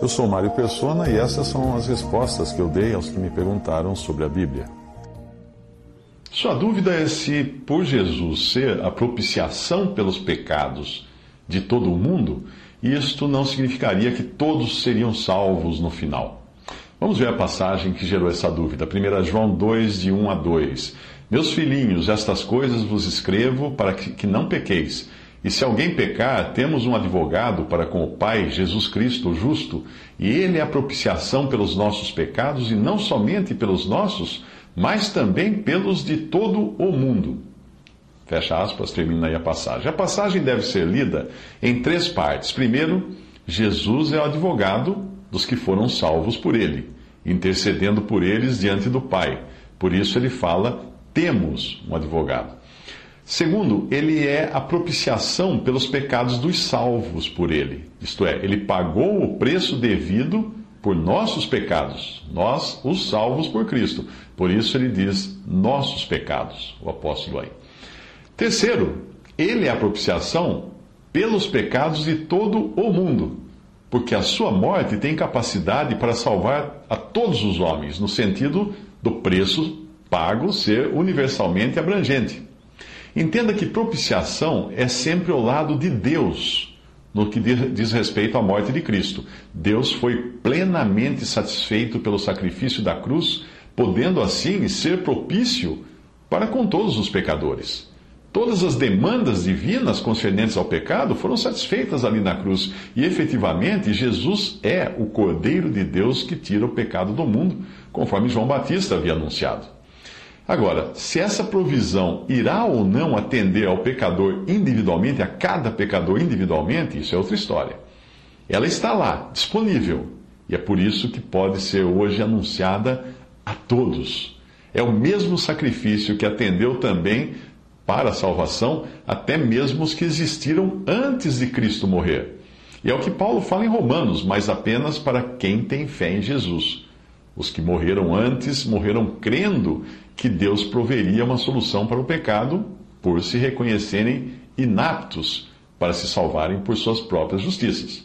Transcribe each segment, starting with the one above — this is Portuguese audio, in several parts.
Eu sou Mário Persona e essas são as respostas que eu dei aos que me perguntaram sobre a Bíblia. Sua dúvida é se, por Jesus ser a propiciação pelos pecados de todo o mundo, isto não significaria que todos seriam salvos no final. Vamos ver a passagem que gerou essa dúvida. 1 João 2, de 1 a 2. Meus filhinhos, estas coisas vos escrevo para que não pequeis. E se alguém pecar, temos um advogado para com o Pai, Jesus Cristo, o justo, e ele é a propiciação pelos nossos pecados, e não somente pelos nossos, mas também pelos de todo o mundo. Fecha aspas, termina aí a passagem. A passagem deve ser lida em três partes. Primeiro, Jesus é o advogado dos que foram salvos por ele, intercedendo por eles diante do Pai. Por isso ele fala: temos um advogado. Segundo, ele é a propiciação pelos pecados dos salvos por ele. Isto é, ele pagou o preço devido por nossos pecados, nós, os salvos por Cristo. Por isso ele diz nossos pecados, o apóstolo aí. Terceiro, ele é a propiciação pelos pecados de todo o mundo, porque a sua morte tem capacidade para salvar a todos os homens, no sentido do preço pago ser universalmente abrangente. Entenda que propiciação é sempre ao lado de Deus, no que diz respeito à morte de Cristo. Deus foi plenamente satisfeito pelo sacrifício da cruz, podendo assim ser propício para com todos os pecadores. Todas as demandas divinas concernentes ao pecado foram satisfeitas ali na cruz. E efetivamente, Jesus é o Cordeiro de Deus que tira o pecado do mundo, conforme João Batista havia anunciado. Agora, se essa provisão irá ou não atender ao pecador individualmente, a cada pecador individualmente, isso é outra história. Ela está lá, disponível, e é por isso que pode ser hoje anunciada a todos. É o mesmo sacrifício que atendeu também para a salvação, até mesmo os que existiram antes de Cristo morrer. E é o que Paulo fala em Romanos, mas apenas para quem tem fé em Jesus. Os que morreram antes morreram crendo que Deus proveria uma solução para o pecado por se reconhecerem inaptos para se salvarem por suas próprias justiças.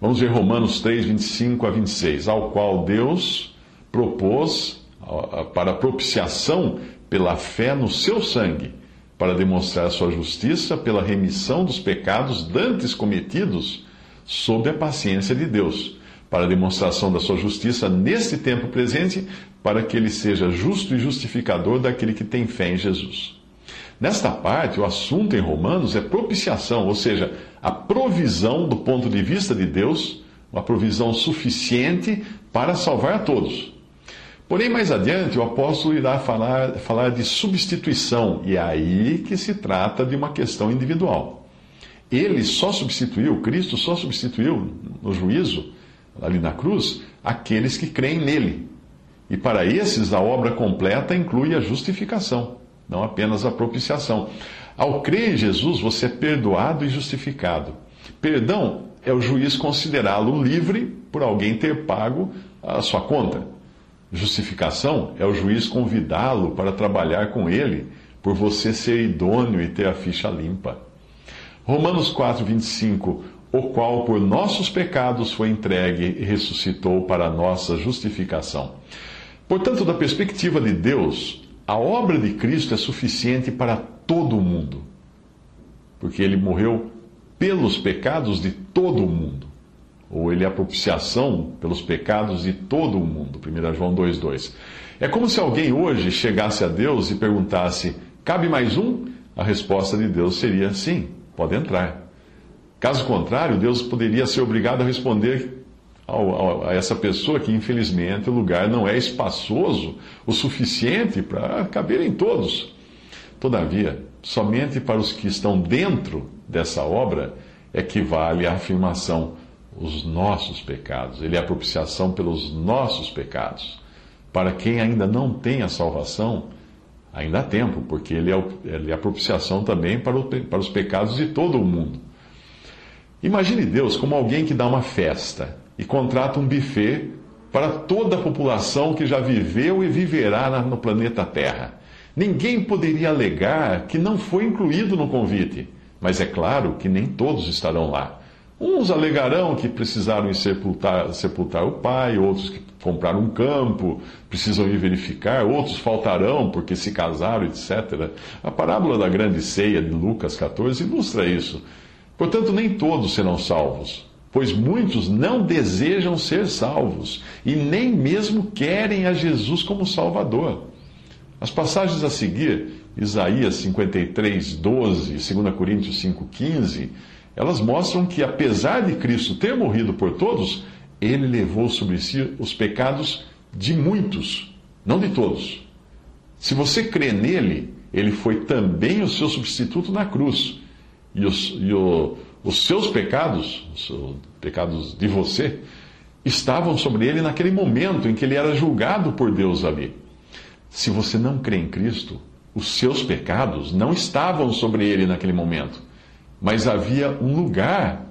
Vamos ver Romanos 3, 25 a 26, ao qual Deus propôs para propiciação pela fé no seu sangue, para demonstrar sua justiça pela remissão dos pecados dantes cometidos sob a paciência de Deus para demonstração da sua justiça neste tempo presente, para que ele seja justo e justificador daquele que tem fé em Jesus. Nesta parte, o assunto em Romanos é propiciação, ou seja, a provisão do ponto de vista de Deus, uma provisão suficiente para salvar a todos. Porém, mais adiante, o apóstolo irá falar, falar de substituição, e é aí que se trata de uma questão individual. Ele só substituiu, Cristo só substituiu no juízo ali na cruz, aqueles que creem nele. E para esses, a obra completa inclui a justificação, não apenas a propiciação. Ao crer em Jesus, você é perdoado e justificado. Perdão é o juiz considerá-lo livre por alguém ter pago a sua conta. Justificação é o juiz convidá-lo para trabalhar com ele, por você ser idôneo e ter a ficha limpa. Romanos 4, 25 o qual por nossos pecados foi entregue e ressuscitou para nossa justificação. Portanto, da perspectiva de Deus, a obra de Cristo é suficiente para todo o mundo, porque ele morreu pelos pecados de todo o mundo, ou ele é a propiciação pelos pecados de todo o mundo. 1 João 2,2. É como se alguém hoje chegasse a Deus e perguntasse: cabe mais um? A resposta de Deus seria: sim, pode entrar. Caso contrário, Deus poderia ser obrigado a responder a essa pessoa que, infelizmente, o lugar não é espaçoso o suficiente para caberem todos. Todavia, somente para os que estão dentro dessa obra equivale à afirmação os nossos pecados. Ele é a propiciação pelos nossos pecados. Para quem ainda não tem a salvação, ainda há tempo, porque ele é, é a propiciação também para os pecados de todo o mundo. Imagine Deus como alguém que dá uma festa e contrata um buffet para toda a população que já viveu e viverá no planeta Terra. Ninguém poderia alegar que não foi incluído no convite, mas é claro que nem todos estarão lá. Uns alegarão que precisaram sepultar, sepultar o pai, outros que compraram um campo, precisam ir verificar, outros faltarão porque se casaram, etc. A parábola da grande ceia de Lucas 14 ilustra isso. Portanto, nem todos serão salvos, pois muitos não desejam ser salvos e nem mesmo querem a Jesus como Salvador. As passagens a seguir, Isaías 53, 12 2 Coríntios 5, 15 elas mostram que, apesar de Cristo ter morrido por todos, ele levou sobre si os pecados de muitos, não de todos. Se você crê nele, ele foi também o seu substituto na cruz. E os, e o, os seus pecados, os pecados de você, estavam sobre ele naquele momento em que ele era julgado por Deus ali. Se você não crê em Cristo, os seus pecados não estavam sobre ele naquele momento mas havia um lugar,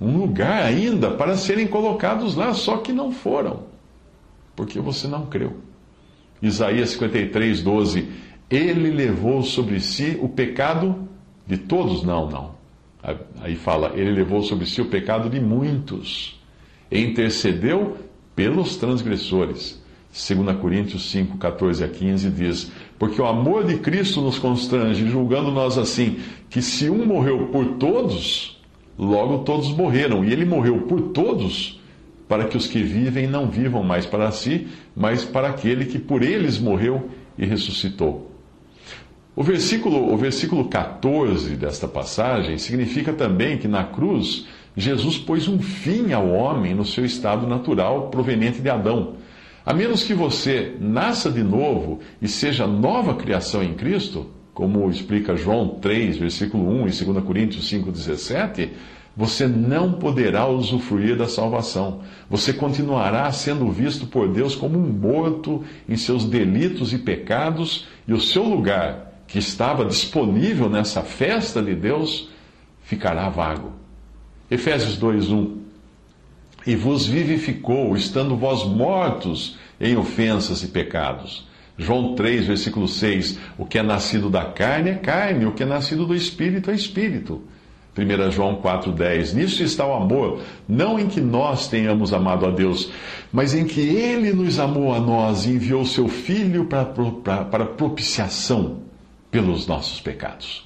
um lugar ainda para serem colocados lá, só que não foram, porque você não creu. Isaías 53, 12. Ele levou sobre si o pecado de todos? Não, não. Aí fala, ele levou sobre si o pecado de muitos, e intercedeu pelos transgressores. 2 Coríntios 5, 14 a 15 diz: Porque o amor de Cristo nos constrange, julgando nós assim, que se um morreu por todos, logo todos morreram. E ele morreu por todos, para que os que vivem não vivam mais para si, mas para aquele que por eles morreu e ressuscitou. O versículo, o versículo 14 desta passagem significa também que na cruz Jesus pôs um fim ao homem no seu estado natural proveniente de Adão a menos que você nasça de novo e seja nova criação em Cristo, como explica João 3, versículo 1 e 2 Coríntios 5,17, você não poderá usufruir da salvação. Você continuará sendo visto por Deus como um morto em seus delitos e pecados, e o seu lugar, que estava disponível nessa festa de Deus, ficará vago. Efésios 2:1 e vos vivificou, estando vós mortos em ofensas e pecados. João 3, versículo 6: O que é nascido da carne é carne, o que é nascido do espírito é espírito. 1 João 4,10: Nisso está o amor, não em que nós tenhamos amado a Deus, mas em que Ele nos amou a nós e enviou seu Filho para, para, para propiciação pelos nossos pecados.